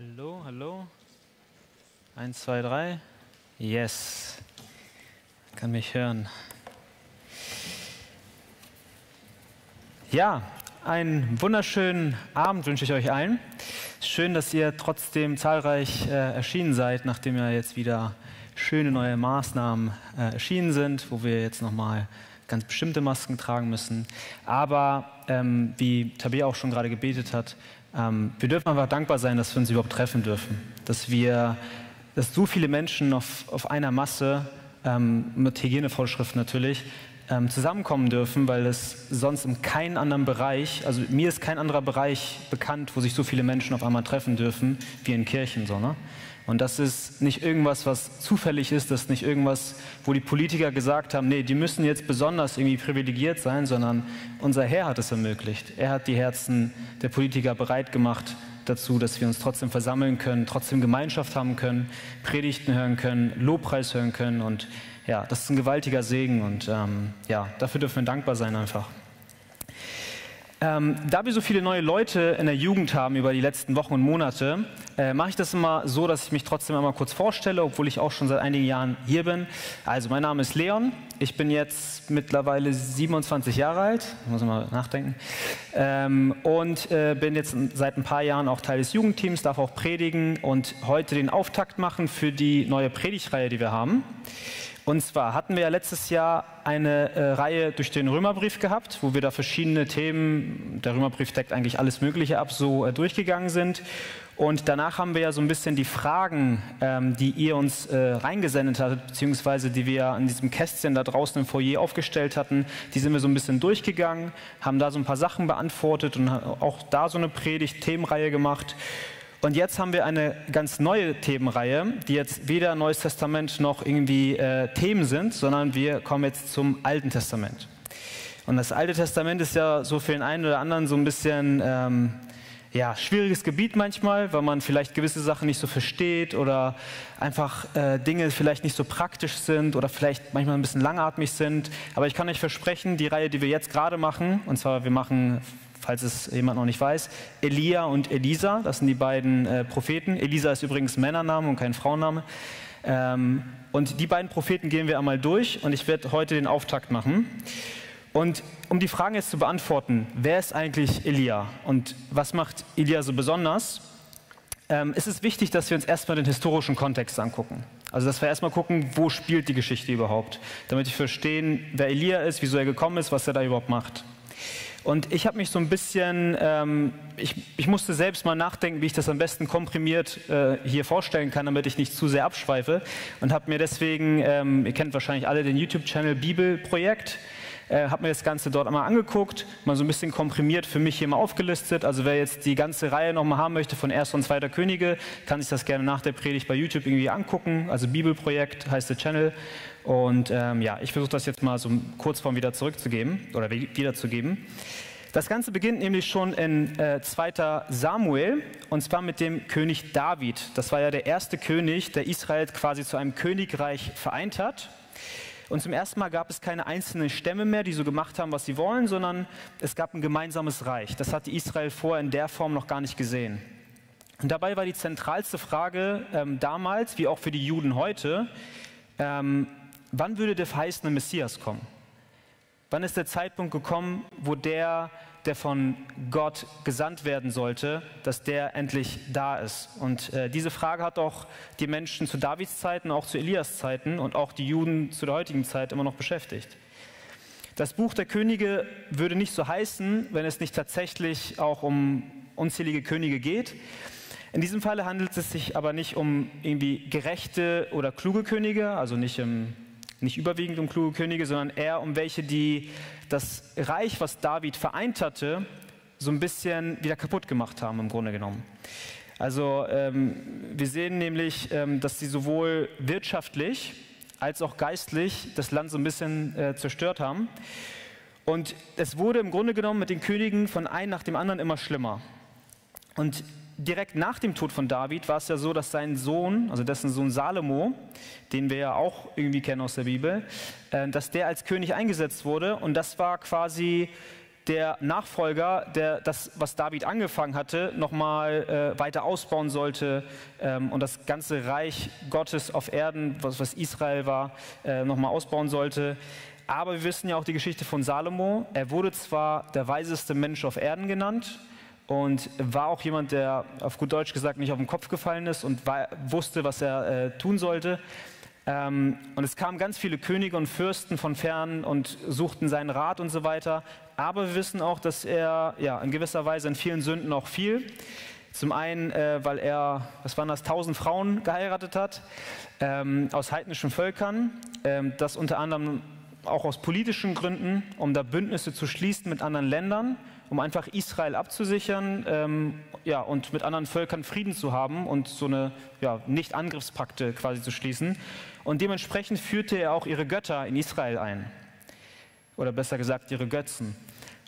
Hallo, hallo. Eins, zwei, drei. Yes. Kann mich hören. Ja, einen wunderschönen Abend wünsche ich euch allen. Schön, dass ihr trotzdem zahlreich äh, erschienen seid, nachdem ja jetzt wieder schöne neue Maßnahmen äh, erschienen sind, wo wir jetzt nochmal ganz bestimmte Masken tragen müssen. Aber ähm, wie Tabea auch schon gerade gebetet hat, wir dürfen einfach dankbar sein, dass wir uns überhaupt treffen dürfen. Dass wir, dass so viele Menschen auf, auf einer Masse, ähm, mit Hygienevorschriften natürlich, ähm, zusammenkommen dürfen, weil es sonst in keinem anderen Bereich, also mir ist kein anderer Bereich bekannt, wo sich so viele Menschen auf einmal treffen dürfen, wie in Kirchen. So, ne? Und das ist nicht irgendwas, was zufällig ist, das ist nicht irgendwas, wo die Politiker gesagt haben, nee, die müssen jetzt besonders irgendwie privilegiert sein, sondern unser Herr hat es ermöglicht. Er hat die Herzen der Politiker bereit gemacht dazu, dass wir uns trotzdem versammeln können, trotzdem Gemeinschaft haben können, Predigten hören können, Lobpreis hören können. Und ja, das ist ein gewaltiger Segen und ähm, ja, dafür dürfen wir dankbar sein einfach. Ähm, da wir so viele neue Leute in der Jugend haben über die letzten Wochen und Monate, äh, mache ich das immer so, dass ich mich trotzdem einmal kurz vorstelle, obwohl ich auch schon seit einigen Jahren hier bin. Also, mein Name ist Leon. Ich bin jetzt mittlerweile 27 Jahre alt, muss mal nachdenken, ähm, und äh, bin jetzt seit ein paar Jahren auch Teil des Jugendteams, darf auch predigen und heute den Auftakt machen für die neue Predigreihe, die wir haben. Und zwar hatten wir ja letztes Jahr eine äh, Reihe durch den Römerbrief gehabt, wo wir da verschiedene Themen, der Römerbrief deckt eigentlich alles Mögliche ab, so äh, durchgegangen sind. Und danach haben wir ja so ein bisschen die Fragen, ähm, die ihr uns äh, reingesendet hattet, beziehungsweise die wir an diesem Kästchen da draußen im Foyer aufgestellt hatten, die sind wir so ein bisschen durchgegangen, haben da so ein paar Sachen beantwortet und auch da so eine Predigt-Themenreihe gemacht. Und jetzt haben wir eine ganz neue Themenreihe, die jetzt weder Neues Testament noch irgendwie äh, Themen sind, sondern wir kommen jetzt zum Alten Testament. Und das Alte Testament ist ja so für den einen oder anderen so ein bisschen ähm, ja, schwieriges Gebiet manchmal, weil man vielleicht gewisse Sachen nicht so versteht oder einfach äh, Dinge vielleicht nicht so praktisch sind oder vielleicht manchmal ein bisschen langatmig sind. Aber ich kann euch versprechen, die Reihe, die wir jetzt gerade machen, und zwar wir machen falls es jemand noch nicht weiß, Elia und Elisa, das sind die beiden äh, Propheten. Elisa ist übrigens Männername und kein Frauenname. Ähm, und die beiden Propheten gehen wir einmal durch und ich werde heute den Auftakt machen. Und um die Fragen jetzt zu beantworten, wer ist eigentlich Elia und was macht Elia so besonders, ähm, ist es wichtig, dass wir uns erstmal den historischen Kontext angucken. Also, dass wir erstmal gucken, wo spielt die Geschichte überhaupt, damit wir verstehen, wer Elia ist, wieso er gekommen ist, was er da überhaupt macht. Und ich habe mich so ein bisschen, ähm, ich, ich, musste selbst mal nachdenken, wie ich das am besten komprimiert äh, hier vorstellen kann, damit ich nicht zu sehr abschweife. Und habe mir deswegen, ähm, ihr kennt wahrscheinlich alle den YouTube-Channel Bibelprojekt, äh, habe mir das Ganze dort einmal angeguckt, mal so ein bisschen komprimiert für mich hier mal aufgelistet. Also wer jetzt die ganze Reihe nochmal haben möchte von 1. und 2. Könige, kann sich das gerne nach der Predigt bei YouTube irgendwie angucken. Also Bibelprojekt heißt der Channel. Und ähm, ja, ich versuche das jetzt mal so kurzform wieder zurückzugeben oder wiederzugeben. Das Ganze beginnt nämlich schon in äh, 2. Samuel und zwar mit dem König David. Das war ja der erste König, der Israel quasi zu einem Königreich vereint hat. Und zum ersten Mal gab es keine einzelnen Stämme mehr, die so gemacht haben, was sie wollen, sondern es gab ein gemeinsames Reich. Das hatte Israel vorher in der Form noch gar nicht gesehen. Und dabei war die zentralste Frage ähm, damals, wie auch für die Juden heute, ähm, wann würde der verheißene Messias kommen? Wann ist der Zeitpunkt gekommen, wo der, der von Gott gesandt werden sollte, dass der endlich da ist? Und äh, diese Frage hat auch die Menschen zu Davids Zeiten, auch zu Elias Zeiten und auch die Juden zu der heutigen Zeit immer noch beschäftigt. Das Buch der Könige würde nicht so heißen, wenn es nicht tatsächlich auch um unzählige Könige geht. In diesem Falle handelt es sich aber nicht um irgendwie gerechte oder kluge Könige, also nicht im nicht überwiegend um kluge Könige, sondern eher um welche, die das Reich, was David vereint hatte, so ein bisschen wieder kaputt gemacht haben, im Grunde genommen. Also ähm, wir sehen nämlich, ähm, dass sie sowohl wirtschaftlich als auch geistlich das Land so ein bisschen äh, zerstört haben. Und es wurde im Grunde genommen mit den Königen von einem nach dem anderen immer schlimmer. Und direkt nach dem Tod von David war es ja so, dass sein Sohn, also dessen Sohn Salomo, den wir ja auch irgendwie kennen aus der Bibel, äh, dass der als König eingesetzt wurde und das war quasi der Nachfolger, der das, was David angefangen hatte, nochmal äh, weiter ausbauen sollte ähm, und das ganze Reich Gottes auf Erden, was, Israel war, äh, nochmal ausbauen sollte. Aber wir wissen ja auch die Geschichte von Salomo. Er wurde zwar der weiseste Mensch auf Erden genannt und war auch jemand, der auf gut Deutsch gesagt nicht auf den Kopf gefallen ist und war, wusste, was er äh, tun sollte. Ähm, und es kamen ganz viele Könige und Fürsten von fern und suchten seinen Rat und so weiter. Aber wir wissen auch, dass er ja, in gewisser Weise in vielen Sünden auch fiel. Zum einen, äh, weil er, was waren das, tausend Frauen geheiratet hat ähm, aus heidnischen Völkern. Ähm, das unter anderem auch aus politischen Gründen, um da Bündnisse zu schließen mit anderen Ländern, um einfach Israel abzusichern ähm, ja, und mit anderen Völkern Frieden zu haben und so eine ja, Nicht-Angriffspakte quasi zu schließen. Und dementsprechend führte er auch ihre Götter in Israel ein. Oder besser gesagt, ihre Götzen.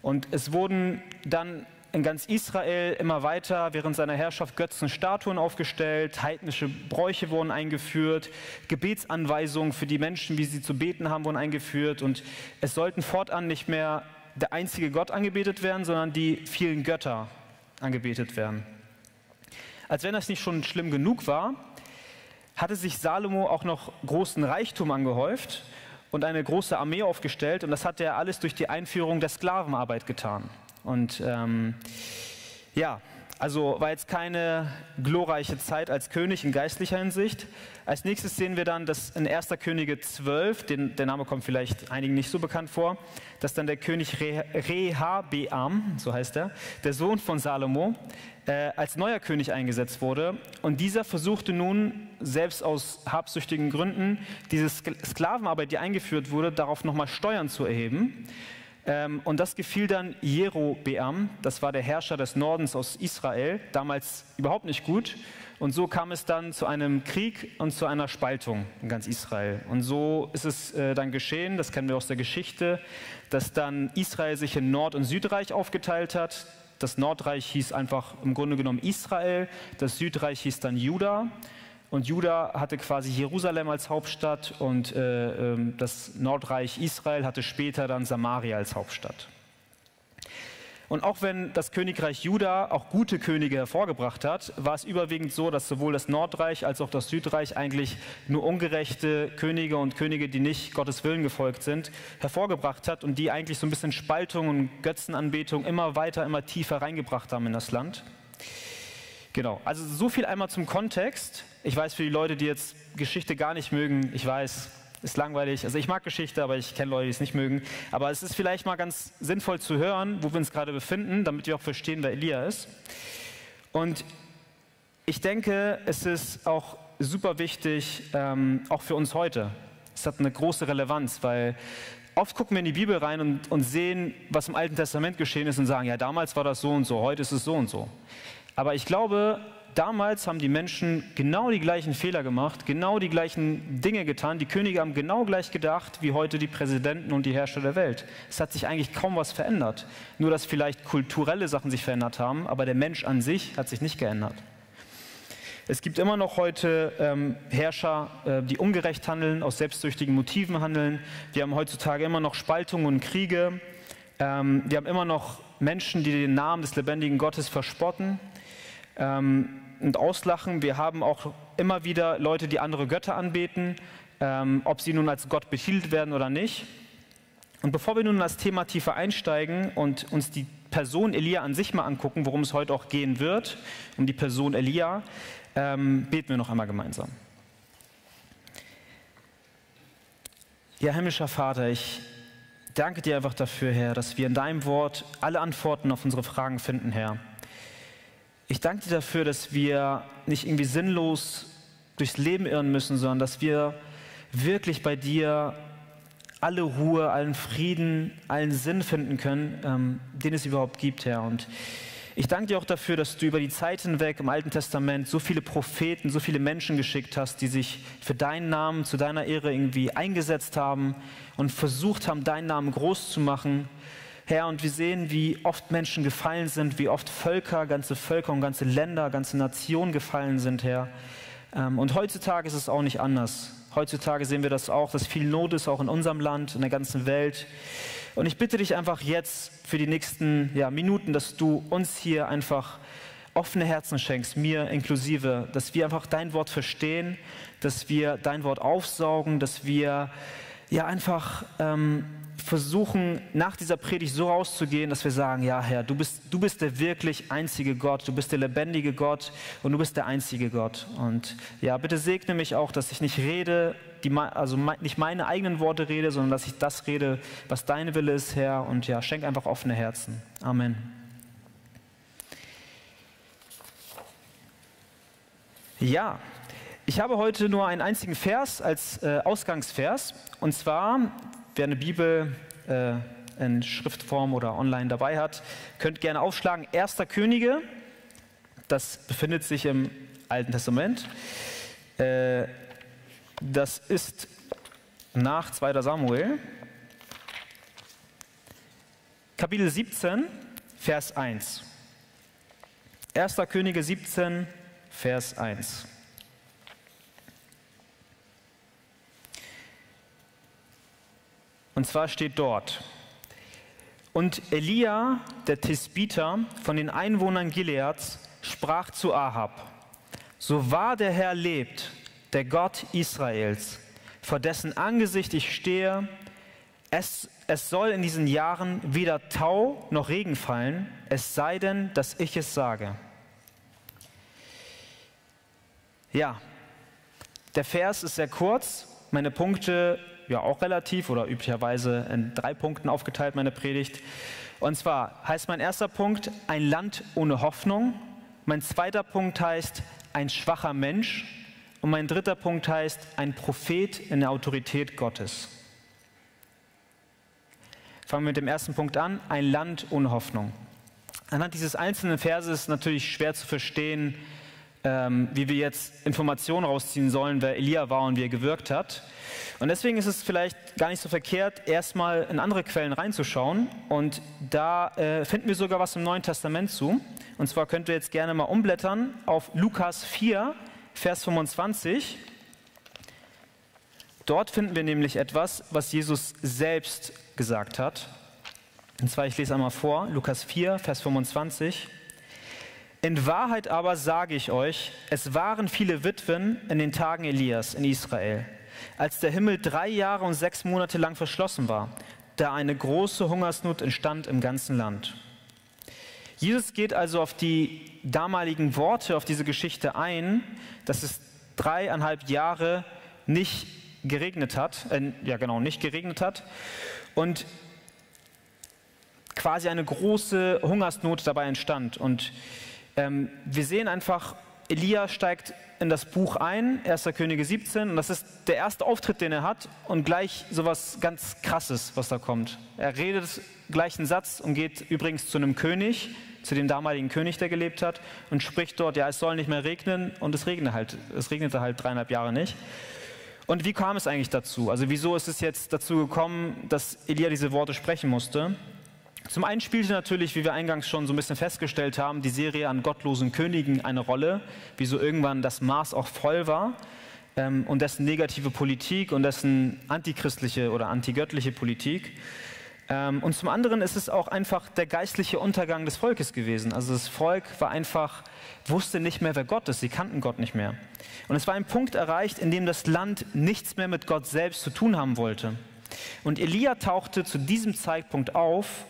Und es wurden dann in ganz Israel immer weiter während seiner Herrschaft Götzenstatuen aufgestellt, heidnische Bräuche wurden eingeführt, Gebetsanweisungen für die Menschen, wie sie zu beten haben, wurden eingeführt und es sollten fortan nicht mehr der einzige Gott angebetet werden, sondern die vielen Götter angebetet werden. Als wenn das nicht schon schlimm genug war, hatte sich Salomo auch noch großen Reichtum angehäuft und eine große Armee aufgestellt und das hat er alles durch die Einführung der Sklavenarbeit getan. Und ähm, ja, also war jetzt keine glorreiche Zeit als König in geistlicher Hinsicht. Als nächstes sehen wir dann, dass in 1. Könige 12, den, der Name kommt vielleicht einigen nicht so bekannt vor, dass dann der König Re Rehabeam, so heißt er, der Sohn von Salomo, äh, als neuer König eingesetzt wurde. Und dieser versuchte nun, selbst aus habsüchtigen Gründen, diese Sklavenarbeit, die eingeführt wurde, darauf nochmal Steuern zu erheben. Ähm, und das gefiel dann Jerobeam, das war der Herrscher des Nordens aus Israel, damals überhaupt nicht gut. Und so kam es dann zu einem Krieg und zu einer Spaltung in ganz Israel. Und so ist es äh, dann geschehen, das kennen wir aus der Geschichte, dass dann Israel sich in Nord- und Südreich aufgeteilt hat. Das Nordreich hieß einfach im Grunde genommen Israel, das Südreich hieß dann Juda. Und Juda hatte quasi Jerusalem als Hauptstadt und äh, äh, das Nordreich Israel hatte später dann Samaria als Hauptstadt. Und auch wenn das Königreich Juda auch gute Könige hervorgebracht hat, war es überwiegend so, dass sowohl das Nordreich als auch das Südreich eigentlich nur ungerechte Könige und Könige, die nicht Gottes Willen gefolgt sind, hervorgebracht hat und die eigentlich so ein bisschen Spaltung und Götzenanbetung immer weiter, immer tiefer reingebracht haben in das Land. Genau, also so viel einmal zum Kontext. Ich weiß für die Leute, die jetzt Geschichte gar nicht mögen, ich weiß, ist langweilig. Also ich mag Geschichte, aber ich kenne Leute, die es nicht mögen. Aber es ist vielleicht mal ganz sinnvoll zu hören, wo wir uns gerade befinden, damit wir auch verstehen, wer Elia ist. Und ich denke, es ist auch super wichtig, ähm, auch für uns heute. Es hat eine große Relevanz, weil oft gucken wir in die Bibel rein und, und sehen, was im Alten Testament geschehen ist und sagen, ja, damals war das so und so, heute ist es so und so. Aber ich glaube, damals haben die Menschen genau die gleichen Fehler gemacht, genau die gleichen Dinge getan. Die Könige haben genau gleich gedacht wie heute die Präsidenten und die Herrscher der Welt. Es hat sich eigentlich kaum was verändert. Nur, dass vielleicht kulturelle Sachen sich verändert haben, aber der Mensch an sich hat sich nicht geändert. Es gibt immer noch heute ähm, Herrscher, äh, die ungerecht handeln, aus selbstsüchtigen Motiven handeln. Wir haben heutzutage immer noch Spaltungen und Kriege. Ähm, wir haben immer noch Menschen, die den Namen des lebendigen Gottes verspotten ähm, und auslachen. Wir haben auch immer wieder Leute, die andere Götter anbeten, ähm, ob sie nun als Gott betitelt werden oder nicht. Und bevor wir nun in das Thema tiefer einsteigen und uns die Person Elia an sich mal angucken, worum es heute auch gehen wird, um die Person Elia, ähm, beten wir noch einmal gemeinsam. Ja, himmlischer Vater, ich danke dir einfach dafür, Herr, dass wir in deinem Wort alle Antworten auf unsere Fragen finden, Herr. Ich danke dir dafür, dass wir nicht irgendwie sinnlos durchs Leben irren müssen, sondern dass wir wirklich bei dir alle Ruhe, allen Frieden, allen Sinn finden können, ähm, den es überhaupt gibt, Herr. Und ich danke dir auch dafür, dass du über die Zeit hinweg im Alten Testament so viele Propheten, so viele Menschen geschickt hast, die sich für deinen Namen, zu deiner Ehre irgendwie eingesetzt haben und versucht haben, deinen Namen groß zu machen Herr, und wir sehen, wie oft Menschen gefallen sind, wie oft Völker, ganze Völker und ganze Länder, ganze Nationen gefallen sind, Herr. Ähm, und heutzutage ist es auch nicht anders. Heutzutage sehen wir das auch, dass viel Not ist, auch in unserem Land, in der ganzen Welt. Und ich bitte dich einfach jetzt für die nächsten ja, Minuten, dass du uns hier einfach offene Herzen schenkst, mir inklusive, dass wir einfach dein Wort verstehen, dass wir dein Wort aufsaugen, dass wir ja einfach ähm, versuchen, nach dieser Predigt so rauszugehen, dass wir sagen, ja Herr, du bist, du bist der wirklich einzige Gott, du bist der lebendige Gott und du bist der einzige Gott. Und ja, bitte segne mich auch, dass ich nicht rede, die, also nicht meine eigenen Worte rede, sondern dass ich das rede, was dein Wille ist, Herr. Und ja, schenk einfach offene Herzen. Amen. Ja, ich habe heute nur einen einzigen Vers als äh, Ausgangsvers. Und zwar, wer eine Bibel äh, in Schriftform oder online dabei hat, könnt gerne aufschlagen. Erster Könige, das befindet sich im Alten Testament. Äh, das ist nach 2. Samuel, Kapitel 17, Vers 1. 1. Könige 17, Vers 1. Und zwar steht dort, und Elia, der Tisbiter von den Einwohnern Gileads, sprach zu Ahab, so wahr der Herr lebt, der Gott Israels, vor dessen Angesicht ich stehe, es, es soll in diesen Jahren weder Tau noch Regen fallen, es sei denn, dass ich es sage. Ja, der Vers ist sehr kurz. Meine Punkte ja auch relativ oder üblicherweise in drei Punkten aufgeteilt, meine Predigt. Und zwar heißt mein erster Punkt ein Land ohne Hoffnung. Mein zweiter Punkt heißt ein schwacher Mensch. Und mein dritter Punkt heißt ein Prophet in der Autorität Gottes. Fangen wir mit dem ersten Punkt an, ein Land ohne Hoffnung. Anhand dieses einzelnen Verses ist natürlich schwer zu verstehen, ähm, wie wir jetzt Informationen rausziehen sollen, wer Elia war und wie er gewirkt hat. Und deswegen ist es vielleicht gar nicht so verkehrt, erstmal in andere Quellen reinzuschauen. Und da äh, finden wir sogar was im Neuen Testament zu. Und zwar könnt ihr jetzt gerne mal umblättern auf Lukas 4, Vers 25. Dort finden wir nämlich etwas, was Jesus selbst gesagt hat. Und zwar, ich lese einmal vor, Lukas 4, Vers 25. In Wahrheit aber sage ich euch, es waren viele Witwen in den Tagen Elias in Israel, als der Himmel drei Jahre und sechs Monate lang verschlossen war, da eine große Hungersnot entstand im ganzen Land. Jesus geht also auf die damaligen Worte, auf diese Geschichte ein, dass es dreieinhalb Jahre nicht geregnet hat, äh, ja genau, nicht geregnet hat und quasi eine große Hungersnot dabei entstand. Und ähm, wir sehen einfach, Elia steigt in das Buch ein, 1. Könige 17, und das ist der erste Auftritt, den er hat, und gleich sowas ganz Krasses, was da kommt. Er redet gleich einen Satz und geht übrigens zu einem König, zu dem damaligen König, der gelebt hat, und spricht dort, ja, es soll nicht mehr regnen, und es regnete halt, es regnete halt dreieinhalb Jahre nicht. Und wie kam es eigentlich dazu? Also wieso ist es jetzt dazu gekommen, dass Elia diese Worte sprechen musste? Zum einen spielte natürlich, wie wir eingangs schon so ein bisschen festgestellt haben, die Serie an gottlosen Königen eine Rolle, wieso irgendwann das Maß auch voll war ähm, und dessen negative Politik und dessen antichristliche oder antigöttliche Politik. Ähm, und zum anderen ist es auch einfach der geistliche Untergang des Volkes gewesen. Also das Volk war einfach, wusste nicht mehr, wer Gott ist. Sie kannten Gott nicht mehr. Und es war ein Punkt erreicht, in dem das Land nichts mehr mit Gott selbst zu tun haben wollte. Und Elia tauchte zu diesem Zeitpunkt auf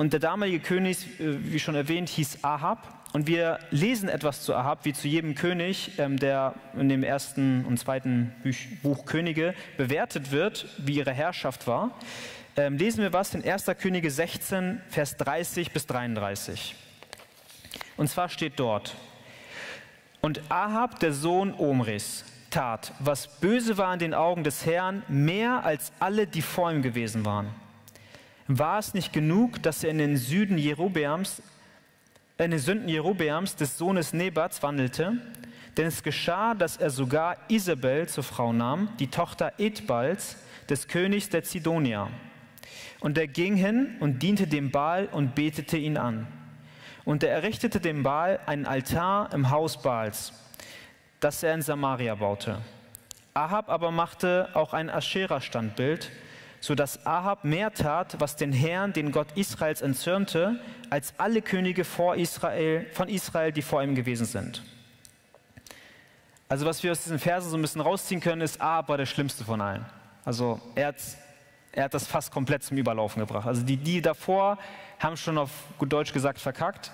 und der damalige König, äh, wie schon erwähnt, hieß Ahab. Und wir lesen etwas zu Ahab, wie zu jedem König, ähm, der in dem ersten und zweiten Buch Könige bewertet wird, wie ihre Herrschaft war. Ähm, lesen wir was in 1. Könige 16, Vers 30 bis 33. Und zwar steht dort, und Ahab, der Sohn Omris, tat, was böse war in den Augen des Herrn, mehr als alle, die vor ihm gewesen waren. War es nicht genug, dass er in den Süden Jerobeams, in den Sünden Jerobeams des Sohnes Nebats wandelte? Denn es geschah, dass er sogar Isabel zur Frau nahm, die Tochter Edbals, des Königs der Zidonier. Und er ging hin und diente dem Baal und betete ihn an. Und er errichtete dem Baal einen Altar im Haus Baals, das er in Samaria baute. Ahab aber machte auch ein Aschera-Standbild, sodass Ahab mehr tat, was den Herrn, den Gott Israels entzürnte, als alle Könige vor Israel, von Israel, die vor ihm gewesen sind. Also was wir aus diesen Versen so ein bisschen rausziehen können, ist, Ahab war der schlimmste von allen. Also er hat, er hat das fast komplett zum Überlaufen gebracht. Also die, die davor haben schon auf gut Deutsch gesagt verkackt.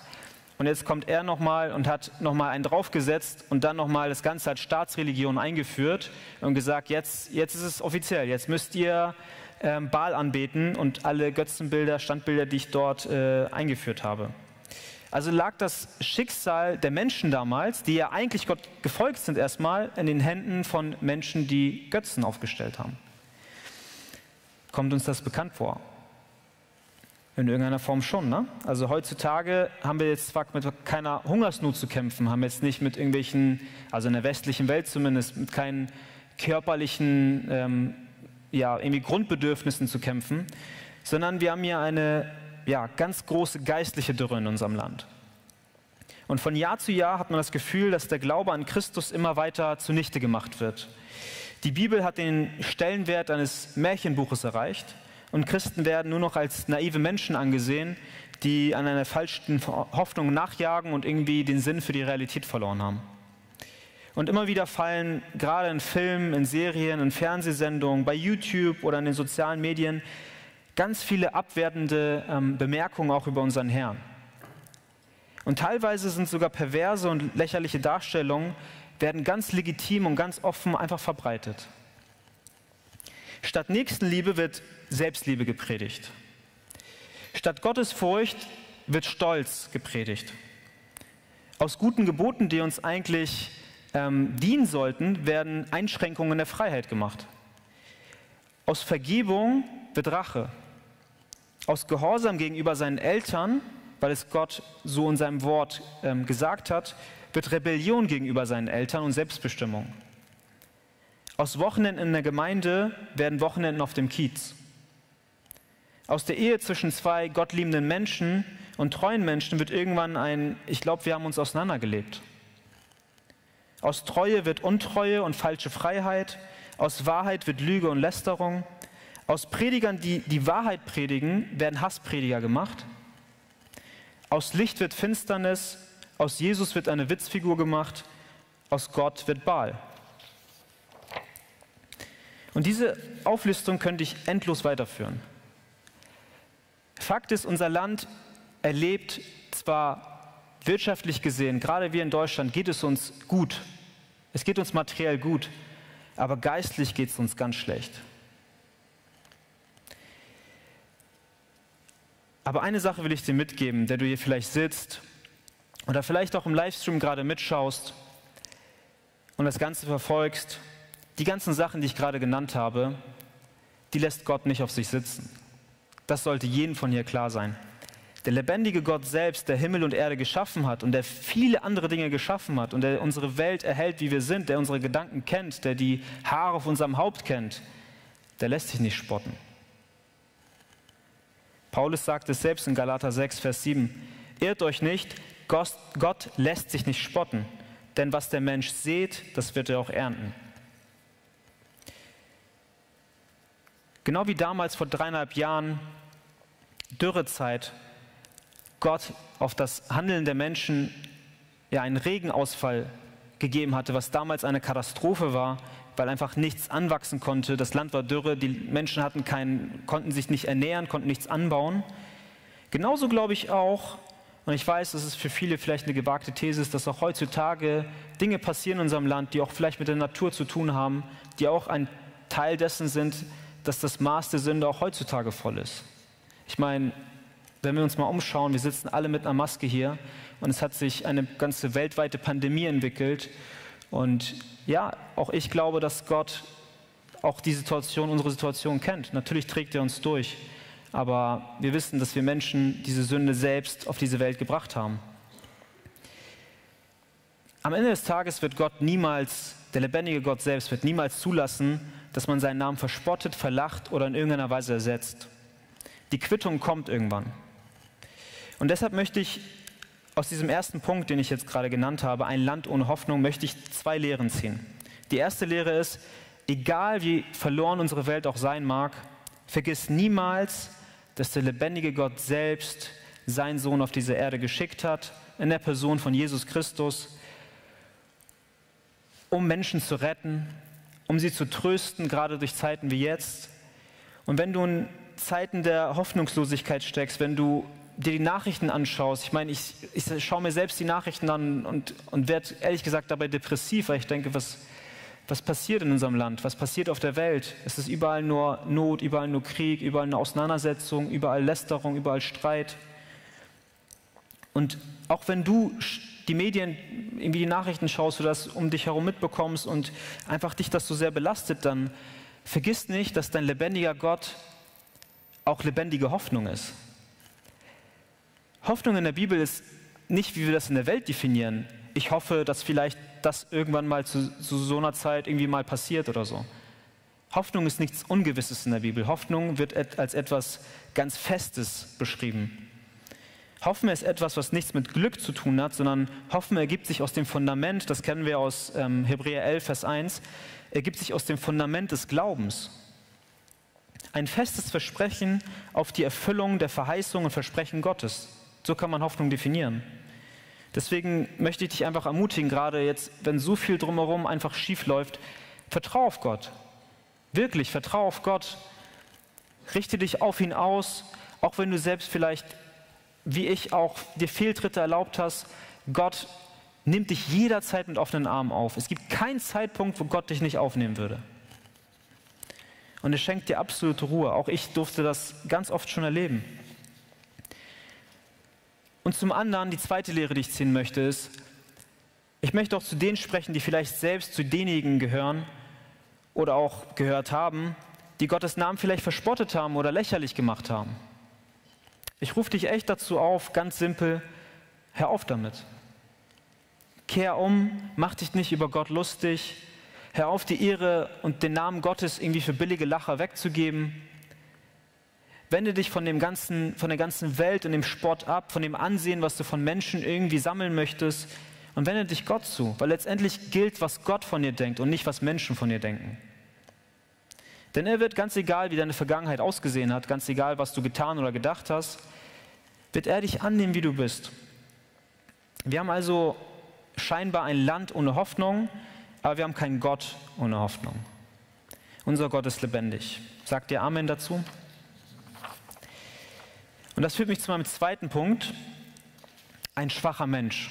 Und jetzt kommt er nochmal und hat nochmal einen draufgesetzt und dann nochmal das Ganze als Staatsreligion eingeführt und gesagt, jetzt, jetzt ist es offiziell, jetzt müsst ihr ähm, Baal anbeten und alle Götzenbilder, Standbilder, die ich dort äh, eingeführt habe. Also lag das Schicksal der Menschen damals, die ja eigentlich Gott gefolgt sind erstmal, in den Händen von Menschen, die Götzen aufgestellt haben. Kommt uns das bekannt vor? In irgendeiner Form schon. Ne? Also heutzutage haben wir jetzt zwar mit keiner Hungersnot zu kämpfen, haben jetzt nicht mit irgendwelchen, also in der westlichen Welt zumindest, mit keinen körperlichen ähm, ja, irgendwie Grundbedürfnissen zu kämpfen, sondern wir haben hier eine ja, ganz große geistliche Dürre in unserem Land. Und von Jahr zu Jahr hat man das Gefühl, dass der Glaube an Christus immer weiter zunichte gemacht wird. Die Bibel hat den Stellenwert eines Märchenbuches erreicht und Christen werden nur noch als naive Menschen angesehen, die an einer falschen Hoffnung nachjagen und irgendwie den Sinn für die Realität verloren haben. Und immer wieder fallen gerade in Filmen, in Serien, in Fernsehsendungen, bei YouTube oder in den sozialen Medien ganz viele abwertende ähm, Bemerkungen auch über unseren Herrn. Und teilweise sind sogar perverse und lächerliche Darstellungen, werden ganz legitim und ganz offen einfach verbreitet. Statt Nächstenliebe wird Selbstliebe gepredigt. Statt Gottesfurcht wird Stolz gepredigt. Aus guten Geboten, die uns eigentlich ähm, dienen sollten, werden Einschränkungen der Freiheit gemacht. Aus Vergebung wird Rache. Aus Gehorsam gegenüber seinen Eltern, weil es Gott so in seinem Wort ähm, gesagt hat, wird Rebellion gegenüber seinen Eltern und Selbstbestimmung. Aus Wochenenden in der Gemeinde werden Wochenenden auf dem Kiez. Aus der Ehe zwischen zwei gottliebenden Menschen und treuen Menschen wird irgendwann ein, ich glaube, wir haben uns auseinandergelebt. Aus Treue wird Untreue und falsche Freiheit. Aus Wahrheit wird Lüge und Lästerung. Aus Predigern, die die Wahrheit predigen, werden Hassprediger gemacht. Aus Licht wird Finsternis. Aus Jesus wird eine Witzfigur gemacht. Aus Gott wird Baal. Und diese Auflistung könnte ich endlos weiterführen. Fakt ist, unser Land erlebt zwar wirtschaftlich gesehen, gerade wir in Deutschland, geht es uns gut. Es geht uns materiell gut, aber geistlich geht es uns ganz schlecht. Aber eine Sache will ich dir mitgeben, der du hier vielleicht sitzt oder vielleicht auch im Livestream gerade mitschaust und das Ganze verfolgst die ganzen Sachen, die ich gerade genannt habe, die lässt Gott nicht auf sich sitzen. Das sollte jedem von hier klar sein. Der lebendige Gott selbst, der Himmel und Erde geschaffen hat und der viele andere Dinge geschaffen hat und der unsere Welt erhält, wie wir sind, der unsere Gedanken kennt, der die Haare auf unserem Haupt kennt, der lässt sich nicht spotten. Paulus sagt es selbst in Galater 6, Vers 7. Irrt euch nicht, Gott lässt sich nicht spotten, denn was der Mensch sät, das wird er auch ernten. Genau wie damals vor dreieinhalb Jahren Dürrezeit Gott auf das Handeln der Menschen ja einen Regenausfall gegeben hatte, was damals eine Katastrophe war, weil einfach nichts anwachsen konnte. Das Land war dürre, die Menschen hatten keinen, konnten sich nicht ernähren, konnten nichts anbauen. Genauso glaube ich auch, und ich weiß, dass es für viele vielleicht eine gewagte These ist, dass auch heutzutage Dinge passieren in unserem Land, die auch vielleicht mit der Natur zu tun haben, die auch ein Teil dessen sind, dass das Maß der Sünde auch heutzutage voll ist. Ich meine, wenn wir uns mal umschauen, wir sitzen alle mit einer Maske hier und es hat sich eine ganze weltweite Pandemie entwickelt. Und ja, auch ich glaube, dass Gott auch die Situation, unsere Situation kennt. Natürlich trägt er uns durch, aber wir wissen, dass wir Menschen diese Sünde selbst auf diese Welt gebracht haben. Am Ende des Tages wird Gott niemals, der lebendige Gott selbst wird niemals zulassen, dass man seinen Namen verspottet, verlacht oder in irgendeiner Weise ersetzt. Die Quittung kommt irgendwann. Und deshalb möchte ich aus diesem ersten Punkt, den ich jetzt gerade genannt habe, ein Land ohne Hoffnung, möchte ich zwei Lehren ziehen. Die erste Lehre ist, egal wie verloren unsere Welt auch sein mag, Vergiss niemals, dass der lebendige Gott selbst seinen Sohn auf diese Erde geschickt hat, in der Person von Jesus Christus, um Menschen zu retten, um sie zu trösten, gerade durch Zeiten wie jetzt. Und wenn du in Zeiten der Hoffnungslosigkeit steckst, wenn du dir die Nachrichten anschaust, ich meine, ich, ich schaue mir selbst die Nachrichten an und, und werde ehrlich gesagt dabei depressiv, weil ich denke, was, was passiert in unserem Land? Was passiert auf der Welt? Es ist überall nur Not, überall nur Krieg, überall eine Auseinandersetzung, überall Lästerung, überall Streit. Und auch wenn du die Medien, irgendwie die Nachrichten schaust, du das um dich herum mitbekommst und einfach dich das so sehr belastet, dann vergiss nicht, dass dein lebendiger Gott auch lebendige Hoffnung ist. Hoffnung in der Bibel ist nicht, wie wir das in der Welt definieren. Ich hoffe, dass vielleicht das irgendwann mal zu, zu so einer Zeit irgendwie mal passiert oder so. Hoffnung ist nichts Ungewisses in der Bibel. Hoffnung wird als etwas ganz Festes beschrieben. Hoffen ist etwas, was nichts mit Glück zu tun hat, sondern Hoffen ergibt sich aus dem Fundament, das kennen wir aus ähm, Hebräer 11, Vers 1, ergibt sich aus dem Fundament des Glaubens. Ein festes Versprechen auf die Erfüllung der Verheißungen und Versprechen Gottes. So kann man Hoffnung definieren. Deswegen möchte ich dich einfach ermutigen, gerade jetzt, wenn so viel drumherum einfach schief läuft, vertrau auf Gott. Wirklich, vertrau auf Gott. Richte dich auf ihn aus, auch wenn du selbst vielleicht, wie ich auch, dir Fehltritte erlaubt hast. Gott nimmt dich jederzeit mit offenen Armen auf. Es gibt keinen Zeitpunkt, wo Gott dich nicht aufnehmen würde. Und er schenkt dir absolute Ruhe. Auch ich durfte das ganz oft schon erleben. Und zum anderen, die zweite Lehre, die ich ziehen möchte, ist, ich möchte auch zu denen sprechen, die vielleicht selbst zu denjenigen gehören oder auch gehört haben, die Gottes Namen vielleicht verspottet haben oder lächerlich gemacht haben. Ich rufe dich echt dazu auf, ganz simpel, hör auf damit. Kehr um, mach dich nicht über Gott lustig, hör auf, die Ehre und den Namen Gottes irgendwie für billige Lacher wegzugeben. Wende dich von, dem ganzen, von der ganzen Welt und dem Sport ab, von dem Ansehen, was du von Menschen irgendwie sammeln möchtest und wende dich Gott zu, weil letztendlich gilt, was Gott von dir denkt und nicht, was Menschen von dir denken. Denn er wird, ganz egal, wie deine Vergangenheit ausgesehen hat, ganz egal, was du getan oder gedacht hast, wird er dich annehmen, wie du bist. Wir haben also scheinbar ein Land ohne Hoffnung, aber wir haben keinen Gott ohne Hoffnung. Unser Gott ist lebendig. Sagt ihr Amen dazu? Und das führt mich zu meinem zweiten Punkt, ein schwacher Mensch.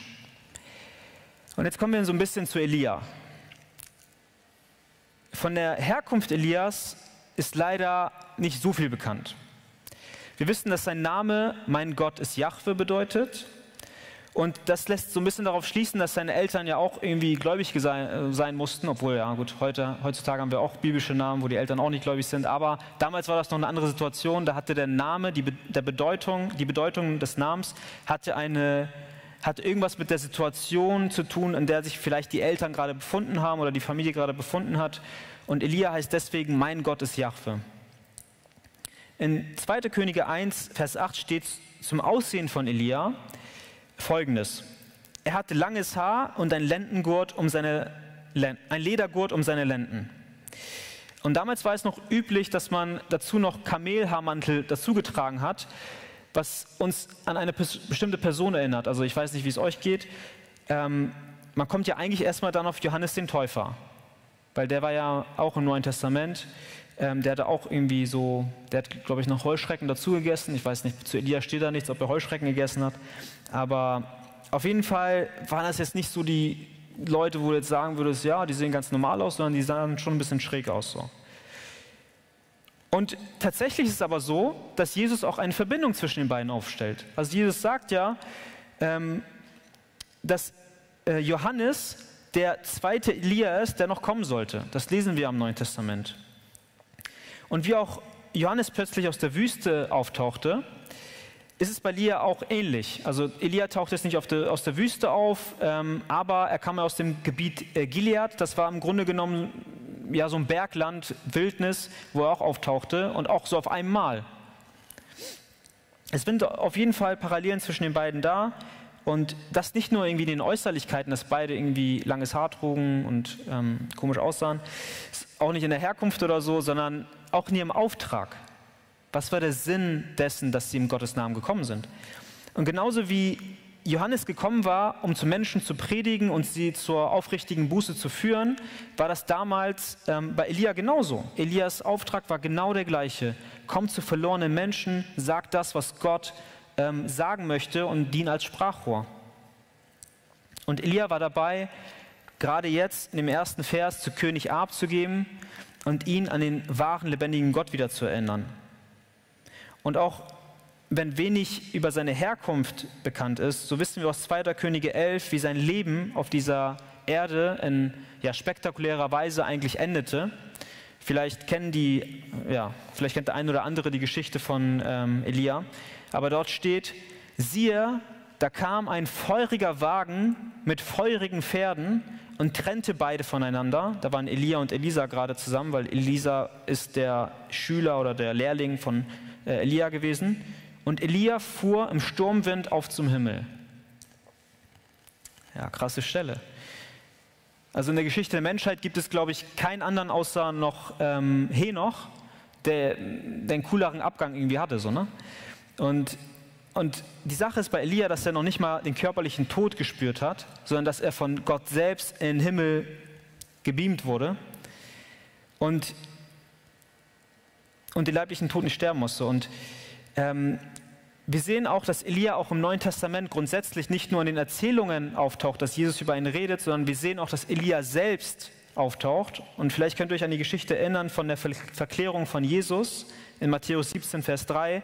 Und jetzt kommen wir so ein bisschen zu Elia. Von der Herkunft Elias ist leider nicht so viel bekannt. Wir wissen, dass sein Name Mein Gott ist Jahwe bedeutet und das lässt so ein bisschen darauf schließen, dass seine Eltern ja auch irgendwie gläubig sein, äh, sein mussten, obwohl ja gut, heute, heutzutage haben wir auch biblische Namen, wo die Eltern auch nicht gläubig sind. Aber damals war das noch eine andere Situation. Da hatte der Name, die, der Bedeutung, die Bedeutung des Namens hatte eine hat irgendwas mit der Situation zu tun, in der sich vielleicht die Eltern gerade befunden haben oder die Familie gerade befunden hat. Und Elia heißt deswegen, mein Gott ist Jahwe. In 2. Könige 1, Vers 8 steht zum Aussehen von Elia, folgendes. Er hatte langes Haar und ein Lendengurt um seine ein Ledergurt um seine Lenden. Und damals war es noch üblich, dass man dazu noch Kamelhaarmantel dazugetragen hat, was uns an eine bestimmte Person erinnert. Also ich weiß nicht, wie es euch geht. Ähm, man kommt ja eigentlich erstmal dann auf Johannes den Täufer, weil der war ja auch im Neuen Testament. Ähm, der hatte auch irgendwie so, der hat, glaube ich, noch Heuschrecken dazu gegessen. Ich weiß nicht, zu Elia steht da nichts, ob er Heuschrecken gegessen hat. Aber auf jeden Fall waren das jetzt nicht so die Leute, wo du jetzt sagen würdest, ja, die sehen ganz normal aus, sondern die sahen schon ein bisschen schräg aus. So. Und tatsächlich ist es aber so, dass Jesus auch eine Verbindung zwischen den beiden aufstellt. Also Jesus sagt ja, ähm, dass äh, Johannes der zweite Elia ist, der noch kommen sollte. Das lesen wir am Neuen Testament. Und wie auch Johannes plötzlich aus der Wüste auftauchte, ist es bei Elia auch ähnlich. Also Elia taucht jetzt nicht der, aus der Wüste auf, ähm, aber er kam aus dem Gebiet äh, Gilead. Das war im Grunde genommen ja so ein Bergland, Wildnis, wo er auch auftauchte und auch so auf einmal. Es sind auf jeden Fall Parallelen zwischen den beiden da. Und das nicht nur irgendwie in den Äußerlichkeiten, dass beide irgendwie langes Haar trugen und ähm, komisch aussahen, auch nicht in der Herkunft oder so, sondern auch in ihrem Auftrag. Was war der Sinn dessen, dass sie im Gottes Namen gekommen sind? Und genauso wie Johannes gekommen war, um zu Menschen zu predigen und sie zur aufrichtigen Buße zu führen, war das damals ähm, bei Elia genauso. Elias Auftrag war genau der gleiche. Komm zu verlorenen Menschen, sag das, was Gott ähm, sagen möchte und dien als Sprachrohr. Und Elia war dabei, gerade jetzt in dem ersten Vers zu König Ab zu geben und ihn an den wahren, lebendigen Gott wieder zu erinnern. Und auch wenn wenig über seine Herkunft bekannt ist, so wissen wir aus 2. Könige 11, wie sein Leben auf dieser Erde in ja, spektakulärer Weise eigentlich endete. Vielleicht kennen die, ja, vielleicht kennt der eine oder andere die Geschichte von ähm, Elia. Aber dort steht, siehe, da kam ein feuriger Wagen mit feurigen Pferden und trennte beide voneinander. Da waren Elia und Elisa gerade zusammen, weil Elisa ist der Schüler oder der Lehrling von äh, Elia gewesen. Und Elia fuhr im Sturmwind auf zum Himmel. Ja, krasse Stelle. Also in der Geschichte der Menschheit gibt es, glaube ich, keinen anderen außer noch ähm, Henoch, der, einen cooleren Abgang irgendwie hatte. So, ne? Und, und die Sache ist bei Elia, dass er noch nicht mal den körperlichen Tod gespürt hat, sondern dass er von Gott selbst in den Himmel gebeamt wurde und, und den leiblichen Tod nicht sterben musste. Und ähm, wir sehen auch, dass Elia auch im Neuen Testament grundsätzlich nicht nur in den Erzählungen auftaucht, dass Jesus über ihn redet, sondern wir sehen auch, dass Elia selbst auftaucht. Und vielleicht könnt ihr euch an die Geschichte erinnern von der Verklärung von Jesus in Matthäus 17, Vers 3.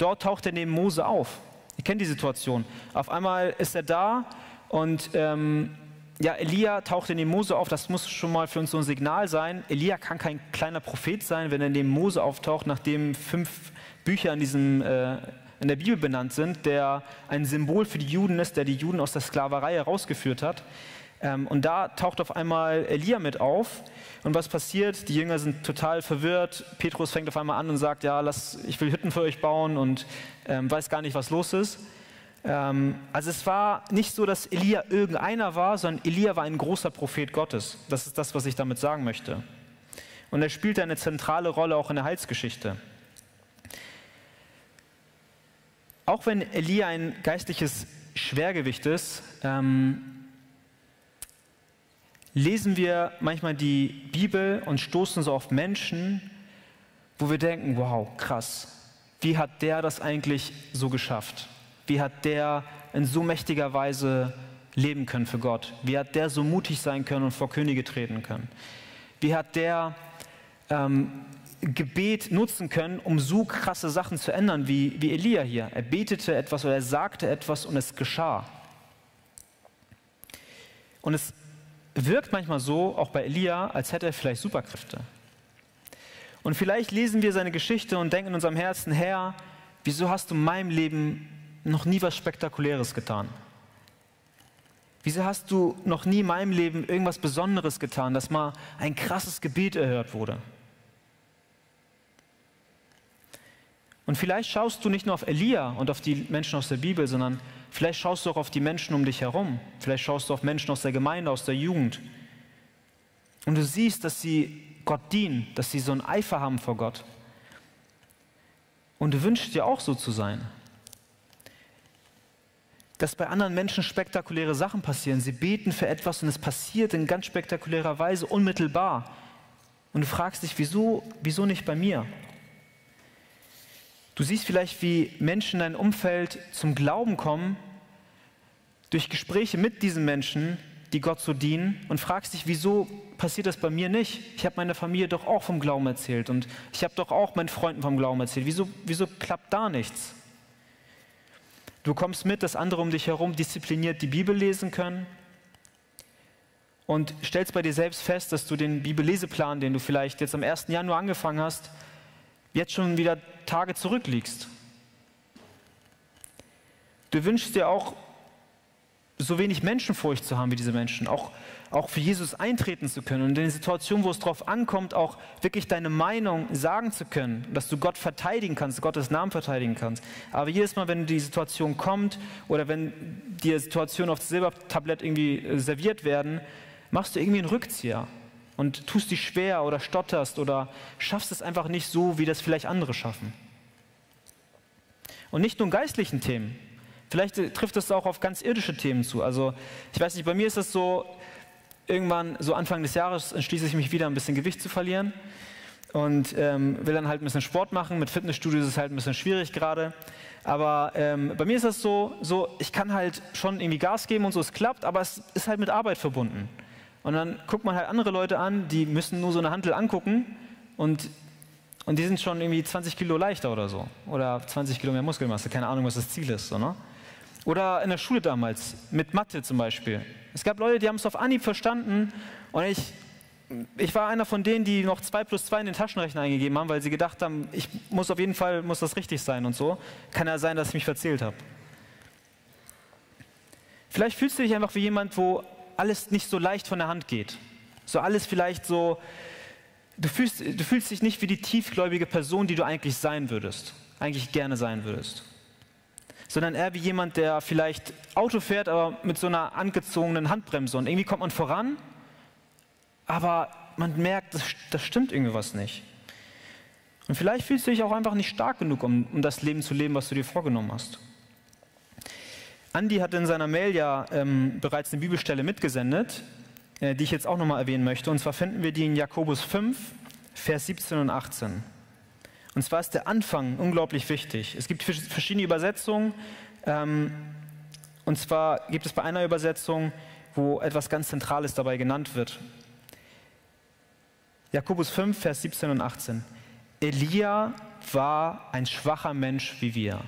Dort taucht er neben Mose auf. Ihr kennt die Situation. Auf einmal ist er da und ähm, ja, Elia taucht dem Mose auf. Das muss schon mal für uns so ein Signal sein. Elia kann kein kleiner Prophet sein, wenn er dem Mose auftaucht, nachdem fünf Bücher in diesem äh, in der Bibel benannt sind, der ein Symbol für die Juden ist, der die Juden aus der Sklaverei herausgeführt hat. Ähm, und da taucht auf einmal Elia mit auf. Und was passiert? Die Jünger sind total verwirrt. Petrus fängt auf einmal an und sagt, ja, lass, ich will Hütten für euch bauen und ähm, weiß gar nicht, was los ist. Ähm, also es war nicht so, dass Elia irgendeiner war, sondern Elia war ein großer Prophet Gottes. Das ist das, was ich damit sagen möchte. Und er spielte eine zentrale Rolle auch in der Heilsgeschichte. Auch wenn Elia ein geistliches Schwergewicht ist, ähm, lesen wir manchmal die Bibel und stoßen so auf Menschen, wo wir denken, wow, krass, wie hat der das eigentlich so geschafft? Wie hat der in so mächtiger Weise leben können für Gott? Wie hat der so mutig sein können und vor Könige treten können? Wie hat der ähm, Gebet nutzen können, um so krasse Sachen zu ändern wie, wie Elia hier. Er betete etwas oder er sagte etwas und es geschah. Und es wirkt manchmal so, auch bei Elia, als hätte er vielleicht Superkräfte. Und vielleicht lesen wir seine Geschichte und denken in unserem Herzen, Herr, wieso hast du in meinem Leben noch nie was Spektakuläres getan? Wieso hast du noch nie in meinem Leben irgendwas Besonderes getan, dass mal ein krasses Gebet erhört wurde? Und vielleicht schaust du nicht nur auf Elia und auf die Menschen aus der Bibel, sondern vielleicht schaust du auch auf die Menschen um dich herum. Vielleicht schaust du auf Menschen aus der Gemeinde, aus der Jugend. Und du siehst, dass sie Gott dienen, dass sie so einen Eifer haben vor Gott. Und du wünschst dir auch so zu sein. Dass bei anderen Menschen spektakuläre Sachen passieren. Sie beten für etwas und es passiert in ganz spektakulärer Weise, unmittelbar. Und du fragst dich, wieso, wieso nicht bei mir? Du siehst vielleicht, wie Menschen in deinem Umfeld zum Glauben kommen durch Gespräche mit diesen Menschen, die Gott so dienen und fragst dich, wieso passiert das bei mir nicht? Ich habe meiner Familie doch auch vom Glauben erzählt und ich habe doch auch meinen Freunden vom Glauben erzählt. Wieso, wieso klappt da nichts? Du kommst mit, dass andere um dich herum diszipliniert die Bibel lesen können und stellst bei dir selbst fest, dass du den Bibelleseplan, den du vielleicht jetzt am 1. Januar angefangen hast, jetzt schon wieder Tage zurückliegst. Du wünschst dir auch, so wenig Menschenfurcht zu haben wie diese Menschen, auch, auch für Jesus eintreten zu können und in der Situation, wo es darauf ankommt, auch wirklich deine Meinung sagen zu können, dass du Gott verteidigen kannst, Gottes Namen verteidigen kannst. Aber jedes Mal, wenn die Situation kommt oder wenn die Situation auf Silbertablett irgendwie äh, serviert werden, machst du irgendwie einen Rückzieher und tust dich schwer oder stotterst oder schaffst es einfach nicht so, wie das vielleicht andere schaffen. Und nicht nur in geistlichen Themen. Vielleicht trifft es auch auf ganz irdische Themen zu. Also ich weiß nicht, bei mir ist es so, irgendwann, so Anfang des Jahres, entschließe ich mich wieder ein bisschen Gewicht zu verlieren und ähm, will dann halt ein bisschen Sport machen. Mit Fitnessstudios ist es halt ein bisschen schwierig gerade. Aber ähm, bei mir ist das so, so, ich kann halt schon irgendwie Gas geben und so, es klappt, aber es ist halt mit Arbeit verbunden. Und dann guckt man halt andere Leute an, die müssen nur so eine Handel angucken und, und die sind schon irgendwie 20 Kilo leichter oder so. Oder 20 Kilo mehr Muskelmasse, keine Ahnung, was das Ziel ist. So, ne? Oder in der Schule damals, mit Mathe zum Beispiel. Es gab Leute, die haben es auf Anhieb verstanden und ich, ich war einer von denen, die noch 2 plus 2 in den Taschenrechner eingegeben haben, weil sie gedacht haben, ich muss auf jeden Fall, muss das richtig sein und so. Kann ja sein, dass ich mich verzählt habe. Vielleicht fühlst du dich einfach wie jemand, wo alles nicht so leicht von der Hand geht. So alles vielleicht so, du fühlst, du fühlst dich nicht wie die tiefgläubige Person, die du eigentlich sein würdest, eigentlich gerne sein würdest sondern eher wie jemand, der vielleicht Auto fährt, aber mit so einer angezogenen Handbremse. Und irgendwie kommt man voran, aber man merkt, das, das stimmt irgendwie was nicht. Und vielleicht fühlst du dich auch einfach nicht stark genug, um, um das Leben zu leben, was du dir vorgenommen hast. Andi hat in seiner Mail ja ähm, bereits eine Bibelstelle mitgesendet, äh, die ich jetzt auch nochmal erwähnen möchte. Und zwar finden wir die in Jakobus 5, Vers 17 und 18. Und zwar ist der Anfang unglaublich wichtig. Es gibt verschiedene Übersetzungen. Ähm, und zwar gibt es bei einer Übersetzung, wo etwas ganz Zentrales dabei genannt wird. Jakobus 5, Vers 17 und 18. Elia war ein schwacher Mensch wie wir.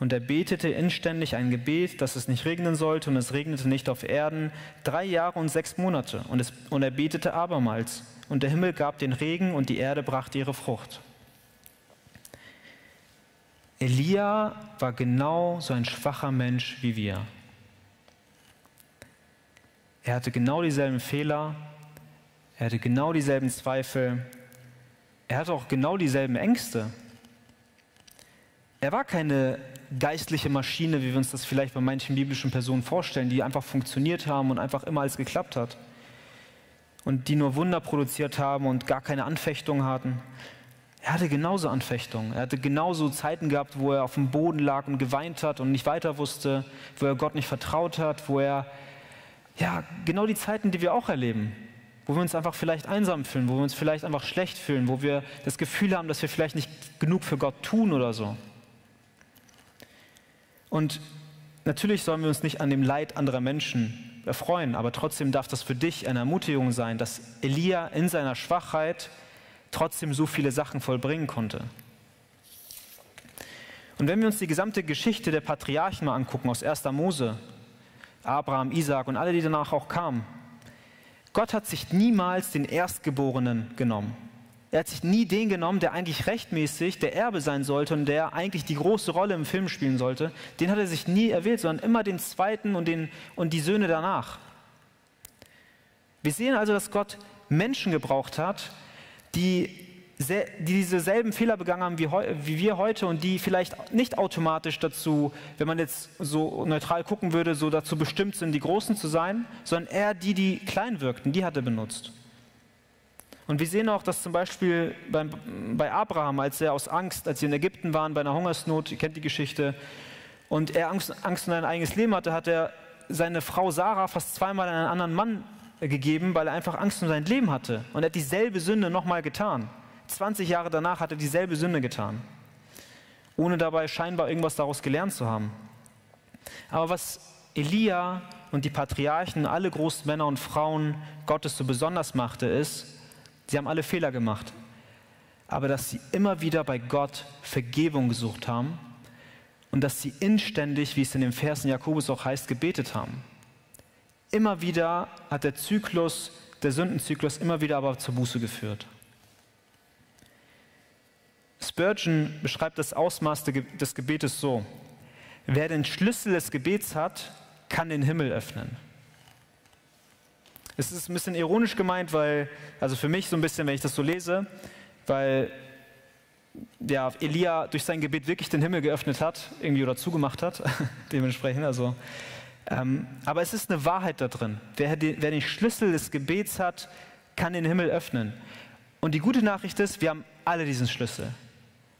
Und er betete inständig ein Gebet, dass es nicht regnen sollte, und es regnete nicht auf Erden, drei Jahre und sechs Monate. Und, es, und er betete abermals, und der Himmel gab den Regen, und die Erde brachte ihre Frucht. Elia war genau so ein schwacher Mensch wie wir. Er hatte genau dieselben Fehler, er hatte genau dieselben Zweifel, er hatte auch genau dieselben Ängste. Er war keine geistliche Maschine, wie wir uns das vielleicht bei manchen biblischen Personen vorstellen, die einfach funktioniert haben und einfach immer alles geklappt hat. Und die nur Wunder produziert haben und gar keine Anfechtungen hatten. Er hatte genauso Anfechtungen. Er hatte genauso Zeiten gehabt, wo er auf dem Boden lag und geweint hat und nicht weiter wusste, wo er Gott nicht vertraut hat, wo er, ja, genau die Zeiten, die wir auch erleben, wo wir uns einfach vielleicht einsam fühlen, wo wir uns vielleicht einfach schlecht fühlen, wo wir das Gefühl haben, dass wir vielleicht nicht genug für Gott tun oder so. Und natürlich sollen wir uns nicht an dem Leid anderer Menschen erfreuen, aber trotzdem darf das für dich eine Ermutigung sein, dass Elia in seiner Schwachheit trotzdem so viele Sachen vollbringen konnte. Und wenn wir uns die gesamte Geschichte der Patriarchen mal angucken aus 1. Mose, Abraham, Isaac und alle, die danach auch kamen, Gott hat sich niemals den Erstgeborenen genommen. Er hat sich nie den genommen, der eigentlich rechtmäßig der Erbe sein sollte und der eigentlich die große Rolle im Film spielen sollte. Den hat er sich nie erwählt, sondern immer den zweiten und, den, und die Söhne danach. Wir sehen also, dass Gott Menschen gebraucht hat, die, die diese selben Fehler begangen haben wie, wie wir heute und die vielleicht nicht automatisch dazu, wenn man jetzt so neutral gucken würde, so dazu bestimmt sind, die Großen zu sein, sondern eher die, die klein wirkten, die hat er benutzt. Und wir sehen auch, dass zum Beispiel bei, bei Abraham, als er aus Angst, als sie in Ägypten waren, bei einer Hungersnot, ihr kennt die Geschichte, und er Angst, Angst um sein eigenes Leben hatte, hat er seine Frau Sarah fast zweimal an einen anderen Mann gegeben, weil er einfach Angst um sein Leben hatte. Und er hat dieselbe Sünde nochmal getan. 20 Jahre danach hat er dieselbe Sünde getan, ohne dabei scheinbar irgendwas daraus gelernt zu haben. Aber was Elia und die Patriarchen, alle großen Männer und Frauen Gottes so besonders machte, ist, Sie haben alle Fehler gemacht. Aber dass sie immer wieder bei Gott Vergebung gesucht haben und dass sie inständig, wie es in den Versen Jakobus auch heißt, gebetet haben. Immer wieder hat der Zyklus, der Sündenzyklus, immer wieder aber zur Buße geführt. Spurgeon beschreibt das Ausmaß des Gebetes so: Wer den Schlüssel des Gebets hat, kann den Himmel öffnen. Es ist ein bisschen ironisch gemeint, weil, also für mich so ein bisschen, wenn ich das so lese, weil ja, Elia durch sein Gebet wirklich den Himmel geöffnet hat, irgendwie oder zugemacht hat, dementsprechend. Also, ähm, aber es ist eine Wahrheit da drin. Wer, wer den Schlüssel des Gebets hat, kann den Himmel öffnen. Und die gute Nachricht ist, wir haben alle diesen Schlüssel.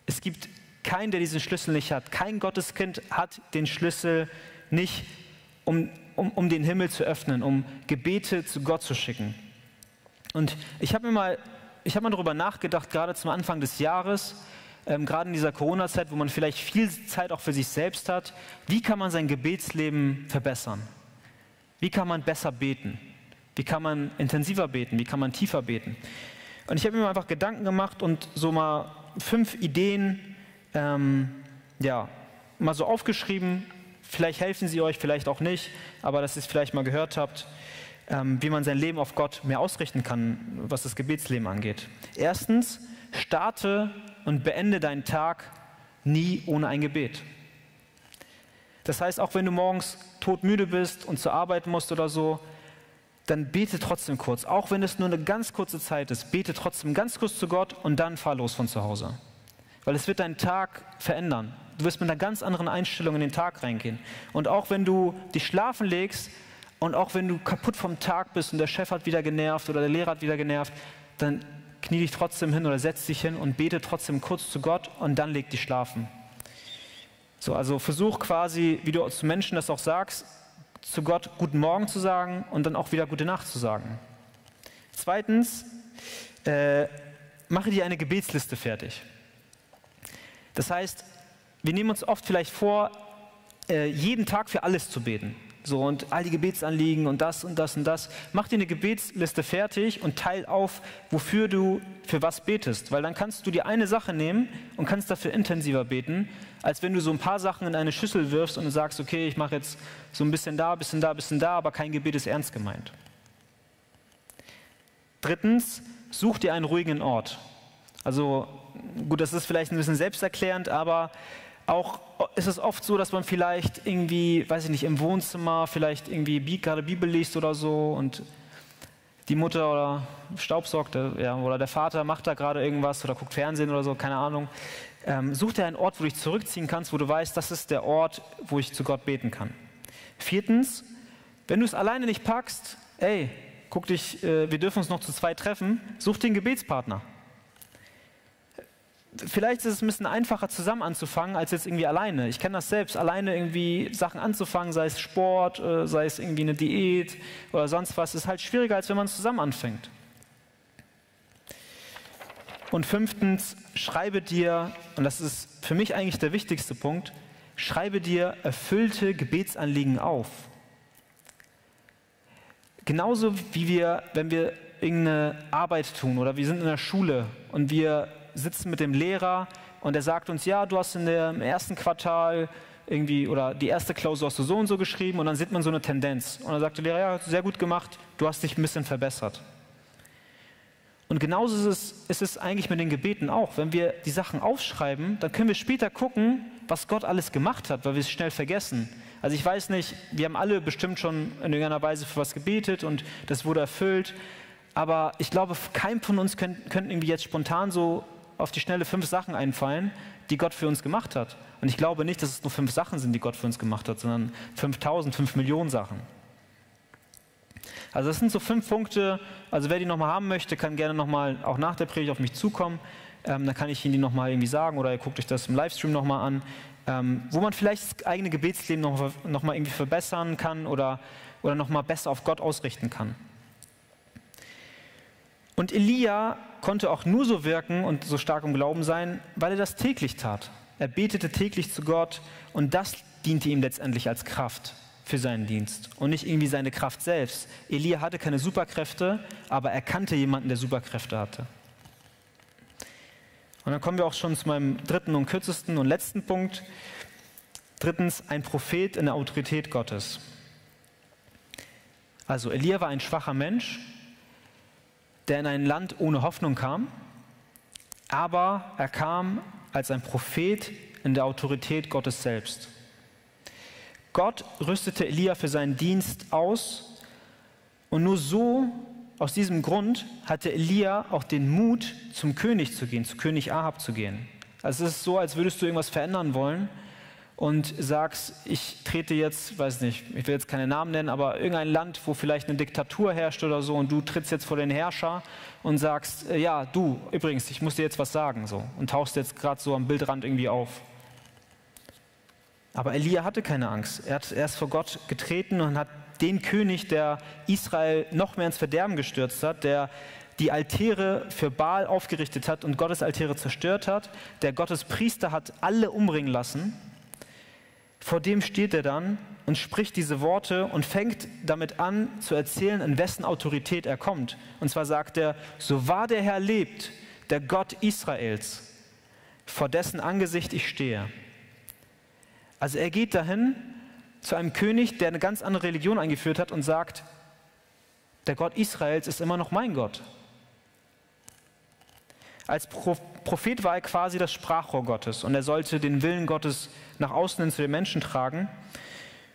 Es gibt Kein, der diesen Schlüssel nicht hat. Kein Gotteskind hat den Schlüssel nicht, um, um, um den Himmel zu öffnen, um Gebete zu Gott zu schicken. Und ich habe mir mal, ich habe mal darüber nachgedacht, gerade zum Anfang des Jahres, ähm, gerade in dieser Corona-Zeit, wo man vielleicht viel Zeit auch für sich selbst hat, wie kann man sein Gebetsleben verbessern? Wie kann man besser beten? Wie kann man intensiver beten? Wie kann man tiefer beten? Und ich habe mir einfach Gedanken gemacht und so mal fünf Ideen, ähm, ja, mal so aufgeschrieben. Vielleicht helfen sie euch, vielleicht auch nicht, aber dass ihr es vielleicht mal gehört habt, ähm, wie man sein Leben auf Gott mehr ausrichten kann, was das Gebetsleben angeht. Erstens, starte und beende deinen Tag nie ohne ein Gebet. Das heißt, auch wenn du morgens todmüde bist und zur Arbeit musst oder so, dann bete trotzdem kurz. Auch wenn es nur eine ganz kurze Zeit ist, bete trotzdem ganz kurz zu Gott und dann fahr los von zu Hause. Weil es wird deinen Tag verändern. Du wirst mit einer ganz anderen Einstellung in den Tag reingehen. Und auch wenn du dich schlafen legst und auch wenn du kaputt vom Tag bist und der Chef hat wieder genervt oder der Lehrer hat wieder genervt, dann knie dich trotzdem hin oder setz dich hin und bete trotzdem kurz zu Gott und dann leg dich schlafen. So, also versuch quasi, wie du zu Menschen das auch sagst, zu Gott Guten Morgen zu sagen und dann auch wieder Gute Nacht zu sagen. Zweitens, äh, mache dir eine Gebetsliste fertig. Das heißt, wir nehmen uns oft vielleicht vor, äh, jeden Tag für alles zu beten. So und all die Gebetsanliegen und das und das und das. Mach dir eine Gebetsliste fertig und teil auf, wofür du für was betest. Weil dann kannst du dir eine Sache nehmen und kannst dafür intensiver beten, als wenn du so ein paar Sachen in eine Schüssel wirfst und du sagst, okay, ich mache jetzt so ein bisschen da, ein bisschen da, ein bisschen da, aber kein Gebet ist ernst gemeint. Drittens, such dir einen ruhigen Ort. Also gut, das ist vielleicht ein bisschen selbsterklärend, aber auch ist es oft so, dass man vielleicht irgendwie, weiß ich nicht, im Wohnzimmer vielleicht irgendwie gerade Bibel liest oder so und die Mutter oder staubsaugt ja, oder der Vater macht da gerade irgendwas oder guckt Fernsehen oder so, keine Ahnung. Ähm, such dir einen Ort, wo du dich zurückziehen kannst, wo du weißt, das ist der Ort, wo ich zu Gott beten kann. Viertens, wenn du es alleine nicht packst, ey, guck dich, äh, wir dürfen uns noch zu zweit treffen, such einen Gebetspartner vielleicht ist es ein bisschen einfacher zusammen anzufangen, als jetzt irgendwie alleine. Ich kenne das selbst, alleine irgendwie Sachen anzufangen, sei es Sport, äh, sei es irgendwie eine Diät oder sonst was, ist halt schwieriger, als wenn man es zusammen anfängt. Und fünftens, schreibe dir, und das ist für mich eigentlich der wichtigste Punkt, schreibe dir erfüllte Gebetsanliegen auf. Genauso wie wir, wenn wir irgendeine Arbeit tun oder wir sind in der Schule und wir sitzen mit dem Lehrer und er sagt uns, ja, du hast in der, im ersten Quartal irgendwie oder die erste Klausur hast du so und so geschrieben und dann sieht man so eine Tendenz. Und dann sagt der Lehrer, ja, sehr gut gemacht, du hast dich ein bisschen verbessert. Und genauso ist es, ist es eigentlich mit den Gebeten auch. Wenn wir die Sachen aufschreiben, dann können wir später gucken, was Gott alles gemacht hat, weil wir es schnell vergessen. Also ich weiß nicht, wir haben alle bestimmt schon in irgendeiner Weise für was gebetet und das wurde erfüllt. Aber ich glaube, kein von uns könnte irgendwie jetzt spontan so auf die Schnelle fünf Sachen einfallen, die Gott für uns gemacht hat. Und ich glaube nicht, dass es nur fünf Sachen sind, die Gott für uns gemacht hat, sondern 5000, 5 Millionen Sachen. Also das sind so fünf Punkte. Also wer die nochmal haben möchte, kann gerne nochmal auch nach der Predigt auf mich zukommen. Ähm, dann kann ich Ihnen die nochmal irgendwie sagen oder ihr guckt euch das im Livestream nochmal an, ähm, wo man vielleicht das eigene Gebetsleben nochmal noch irgendwie verbessern kann oder, oder nochmal besser auf Gott ausrichten kann. Und Elia konnte auch nur so wirken und so stark im Glauben sein, weil er das täglich tat. Er betete täglich zu Gott und das diente ihm letztendlich als Kraft für seinen Dienst und nicht irgendwie seine Kraft selbst. Elia hatte keine Superkräfte, aber er kannte jemanden, der Superkräfte hatte. Und dann kommen wir auch schon zu meinem dritten und kürzesten und letzten Punkt. Drittens, ein Prophet in der Autorität Gottes. Also Elia war ein schwacher Mensch, der in ein Land ohne Hoffnung kam, aber er kam als ein Prophet in der Autorität Gottes selbst. Gott rüstete Elia für seinen Dienst aus und nur so, aus diesem Grund, hatte Elia auch den Mut, zum König zu gehen, zu König Ahab zu gehen. Also es ist so, als würdest du irgendwas verändern wollen und sagst, ich trete jetzt, weiß nicht, ich will jetzt keine Namen nennen, aber irgendein Land, wo vielleicht eine Diktatur herrscht oder so und du trittst jetzt vor den Herrscher und sagst, äh, ja, du, übrigens, ich muss dir jetzt was sagen so und tauchst jetzt gerade so am Bildrand irgendwie auf. Aber Elia hatte keine Angst. Er, hat, er ist vor Gott getreten und hat den König, der Israel noch mehr ins Verderben gestürzt hat, der die Altäre für Baal aufgerichtet hat und Gottes Altäre zerstört hat, der Gottes Priester hat alle umbringen lassen, vor dem steht er dann und spricht diese Worte und fängt damit an zu erzählen, in wessen Autorität er kommt. Und zwar sagt er, so wahr der Herr lebt, der Gott Israels, vor dessen Angesicht ich stehe. Also er geht dahin zu einem König, der eine ganz andere Religion eingeführt hat und sagt, der Gott Israels ist immer noch mein Gott. Als Prophet war er quasi das Sprachrohr Gottes und er sollte den Willen Gottes nach außen hin zu den Menschen tragen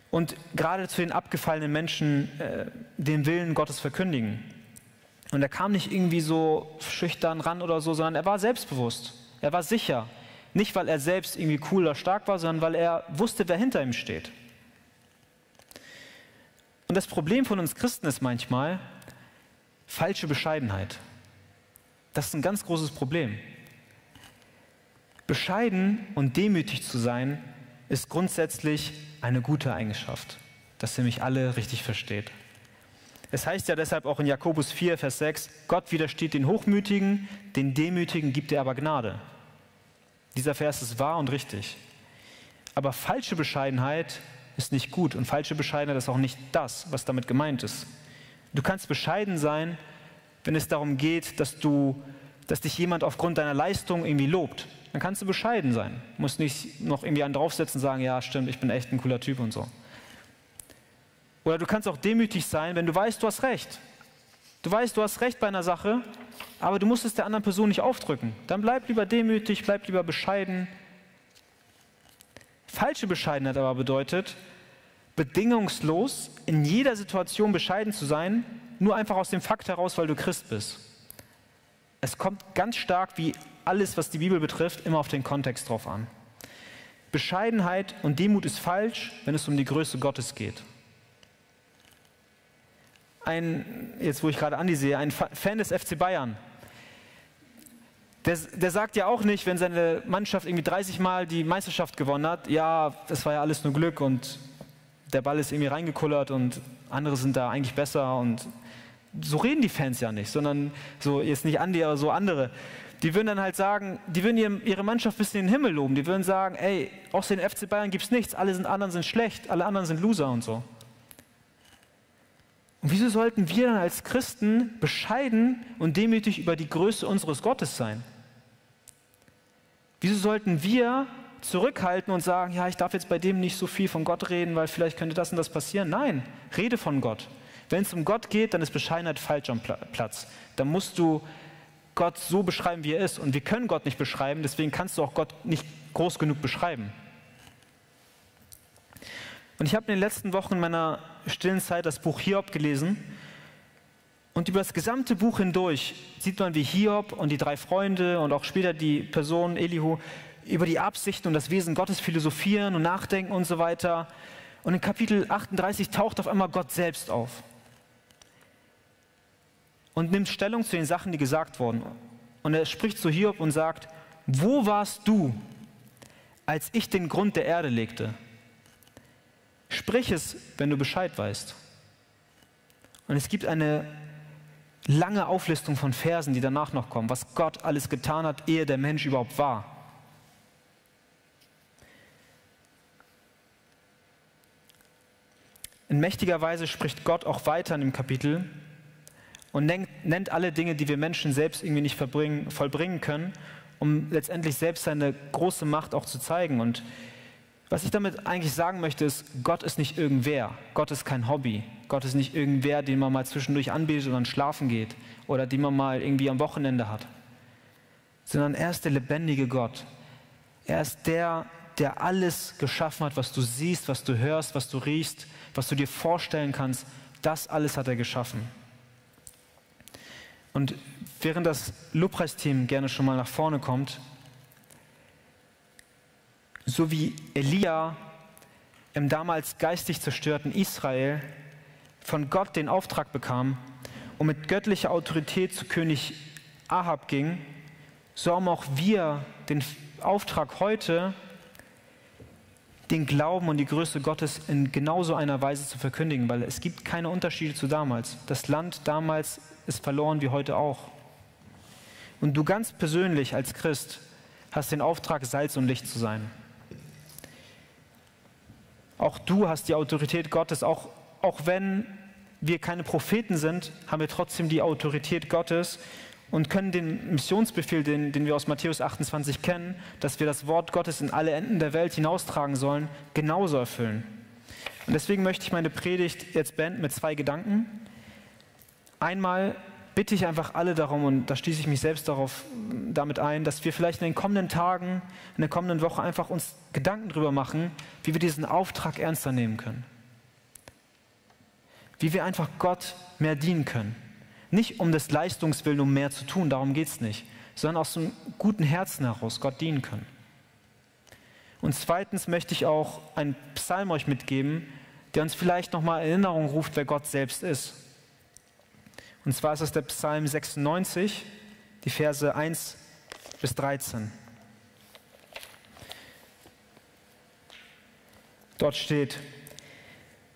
und gerade zu den abgefallenen Menschen äh, den Willen Gottes verkündigen. Und er kam nicht irgendwie so schüchtern ran oder so, sondern er war selbstbewusst. Er war sicher. Nicht, weil er selbst irgendwie cool oder stark war, sondern weil er wusste, wer hinter ihm steht. Und das Problem von uns Christen ist manchmal falsche Bescheidenheit. Das ist ein ganz großes Problem. Bescheiden und demütig zu sein, ist grundsätzlich eine gute Eigenschaft, dass ihr mich alle richtig versteht. Es heißt ja deshalb auch in Jakobus 4, Vers 6, Gott widersteht den Hochmütigen, den Demütigen gibt er aber Gnade. Dieser Vers ist wahr und richtig. Aber falsche Bescheidenheit ist nicht gut und falsche Bescheidenheit ist auch nicht das, was damit gemeint ist. Du kannst bescheiden sein, wenn es darum geht, dass du, dass dich jemand aufgrund deiner Leistung irgendwie lobt, dann kannst du bescheiden sein. Du musst nicht noch irgendwie einen draufsetzen und sagen, ja, stimmt, ich bin echt ein cooler Typ und so. Oder du kannst auch demütig sein, wenn du weißt, du hast recht. Du weißt, du hast recht bei einer Sache, aber du musst es der anderen Person nicht aufdrücken. Dann bleib lieber demütig, bleib lieber bescheiden. Falsche Bescheidenheit aber bedeutet, bedingungslos in jeder Situation bescheiden zu sein, nur einfach aus dem Fakt heraus, weil du Christ bist. Es kommt ganz stark, wie alles, was die Bibel betrifft, immer auf den Kontext drauf an. Bescheidenheit und Demut ist falsch, wenn es um die Größe Gottes geht. Ein, jetzt wo ich gerade Andi sehe, ein Fan des FC Bayern, der, der, sagt ja auch nicht, wenn seine Mannschaft irgendwie 30 Mal die Meisterschaft gewonnen hat, ja, das war ja alles nur Glück und der Ball ist irgendwie reingekullert und andere sind da eigentlich besser und so reden die Fans ja nicht, sondern so, jetzt nicht Andi, aber so andere. Die würden dann halt sagen, die würden ihre Mannschaft bis in den Himmel loben. Die würden sagen, ey, außer den FC Bayern gibt es nichts, alle sind, anderen sind schlecht, alle anderen sind Loser und so. Und wieso sollten wir dann als Christen bescheiden und demütig über die Größe unseres Gottes sein? Wieso sollten wir zurückhalten und sagen, ja, ich darf jetzt bei dem nicht so viel von Gott reden, weil vielleicht könnte das und das passieren? Nein, rede von Gott. Wenn es um Gott geht, dann ist Bescheidenheit falsch am Platz. Dann musst du Gott so beschreiben, wie er ist. Und wir können Gott nicht beschreiben, deswegen kannst du auch Gott nicht groß genug beschreiben. Und ich habe in den letzten Wochen in meiner stillen Zeit das Buch Hiob gelesen. Und über das gesamte Buch hindurch sieht man, wie Hiob und die drei Freunde und auch später die Person Elihu über die Absichten und das Wesen Gottes philosophieren und nachdenken und so weiter. Und in Kapitel 38 taucht auf einmal Gott selbst auf und nimmt Stellung zu den Sachen, die gesagt wurden. Und er spricht zu Hiob und sagt, wo warst du, als ich den Grund der Erde legte? Sprich es, wenn du Bescheid weißt. Und es gibt eine lange Auflistung von Versen, die danach noch kommen, was Gott alles getan hat, ehe der Mensch überhaupt war. In mächtiger Weise spricht Gott auch weiter in dem Kapitel und nennt, alle Dinge, die wir Menschen selbst irgendwie nicht vollbringen können, um letztendlich selbst seine große Macht auch zu zeigen. Und was ich damit eigentlich sagen möchte, ist, Gott ist nicht irgendwer. Gott ist kein Hobby. Gott ist nicht irgendwer, den man mal zwischendurch anbetet und dann schlafen geht oder den man mal irgendwie am Wochenende hat. Sondern er ist der lebendige Gott. Er ist der, der alles geschaffen hat, was du siehst, was du hörst, was du riechst, was du dir vorstellen kannst. Das alles hat er geschaffen. Und während das Lobpreisteam gerne schon mal nach vorne kommt, so wie Elia im damals geistig zerstörten Israel von Gott den Auftrag bekam und mit göttlicher Autorität zu König Ahab ging, so haben auch wir den Auftrag heute, den Glauben und die Größe Gottes in genauso einer Weise zu verkündigen, weil es gibt keine Unterschiede zu damals. Das Land damals ist verloren wie heute auch. Und du ganz persönlich als Christ hast den Auftrag, Salz und Licht zu sein. Auch du hast die Autorität Gottes, auch, auch wenn wir keine Propheten sind, haben wir trotzdem die Autorität Gottes und können den Missionsbefehl, den, den wir aus Matthäus 28 kennen, dass wir das Wort Gottes in alle Enden der Welt hinaustragen sollen, genauso erfüllen. Und deswegen möchte ich meine Predigt jetzt beenden mit zwei Gedanken. Einmal bitte ich einfach alle darum, und da schließe ich mich selbst darauf, damit ein, dass wir vielleicht in den kommenden Tagen, in der kommenden Woche einfach uns Gedanken darüber machen, wie wir diesen Auftrag ernster nehmen können. Wie wir einfach Gott mehr dienen können. Nicht um des Leistungswillen, um mehr zu tun, darum geht es nicht, sondern aus einem guten Herzen heraus Gott dienen können. Und zweitens möchte ich auch einen Psalm euch mitgeben, der uns vielleicht nochmal Erinnerung ruft, wer Gott selbst ist. Und zwar ist es der Psalm 96, die Verse 1 bis 13. Dort steht,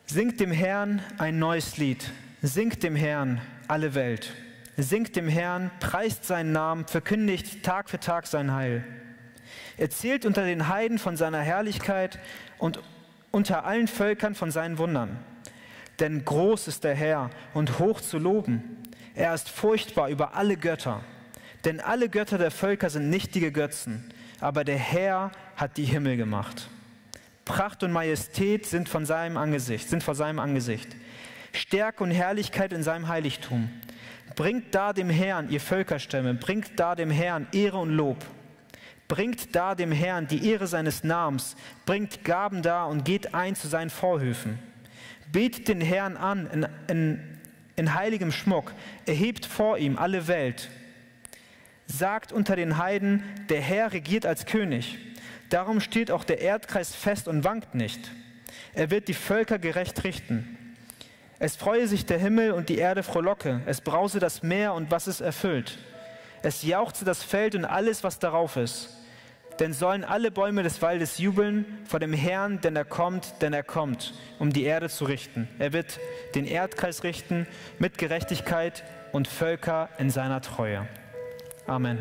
Singt dem Herrn ein neues Lied, singt dem Herrn alle Welt. Singt dem Herrn, preist seinen Namen, verkündigt Tag für Tag sein Heil. Erzählt unter den Heiden von seiner Herrlichkeit und unter allen Völkern von seinen Wundern. Denn groß ist der Herr und hoch zu loben. Er ist furchtbar über alle Götter. Denn alle Götter der Völker sind nichtige Götzen, aber der Herr hat die Himmel gemacht. Pracht und Majestät sind von seinem Angesicht, sind vor seinem Angesicht. Stärke und Herrlichkeit in seinem Heiligtum. Bringt da dem Herrn, ihr Völkerstämme, bringt da dem Herrn Ehre und Lob. Bringt da dem Herrn die Ehre seines Namens, bringt Gaben da und geht ein zu seinen Vorhöfen. Betet den Herrn an in, in, in heiligem Schmuck, erhebt vor ihm alle Welt. Sagt unter den Heiden, der Herr regiert als König. Darum steht auch der Erdkreis fest und wankt nicht. Er wird die Völker gerecht richten. Es freue sich der Himmel und die Erde frohlocke. Es brause das Meer und was es erfüllt. Es jauchze das Feld und alles, was darauf ist. Denn sollen alle Bäume des Waldes jubeln vor dem Herrn, denn er kommt, denn er kommt, um die Erde zu richten. Er wird den Erdkreis richten mit Gerechtigkeit und Völker in seiner Treue. Amen.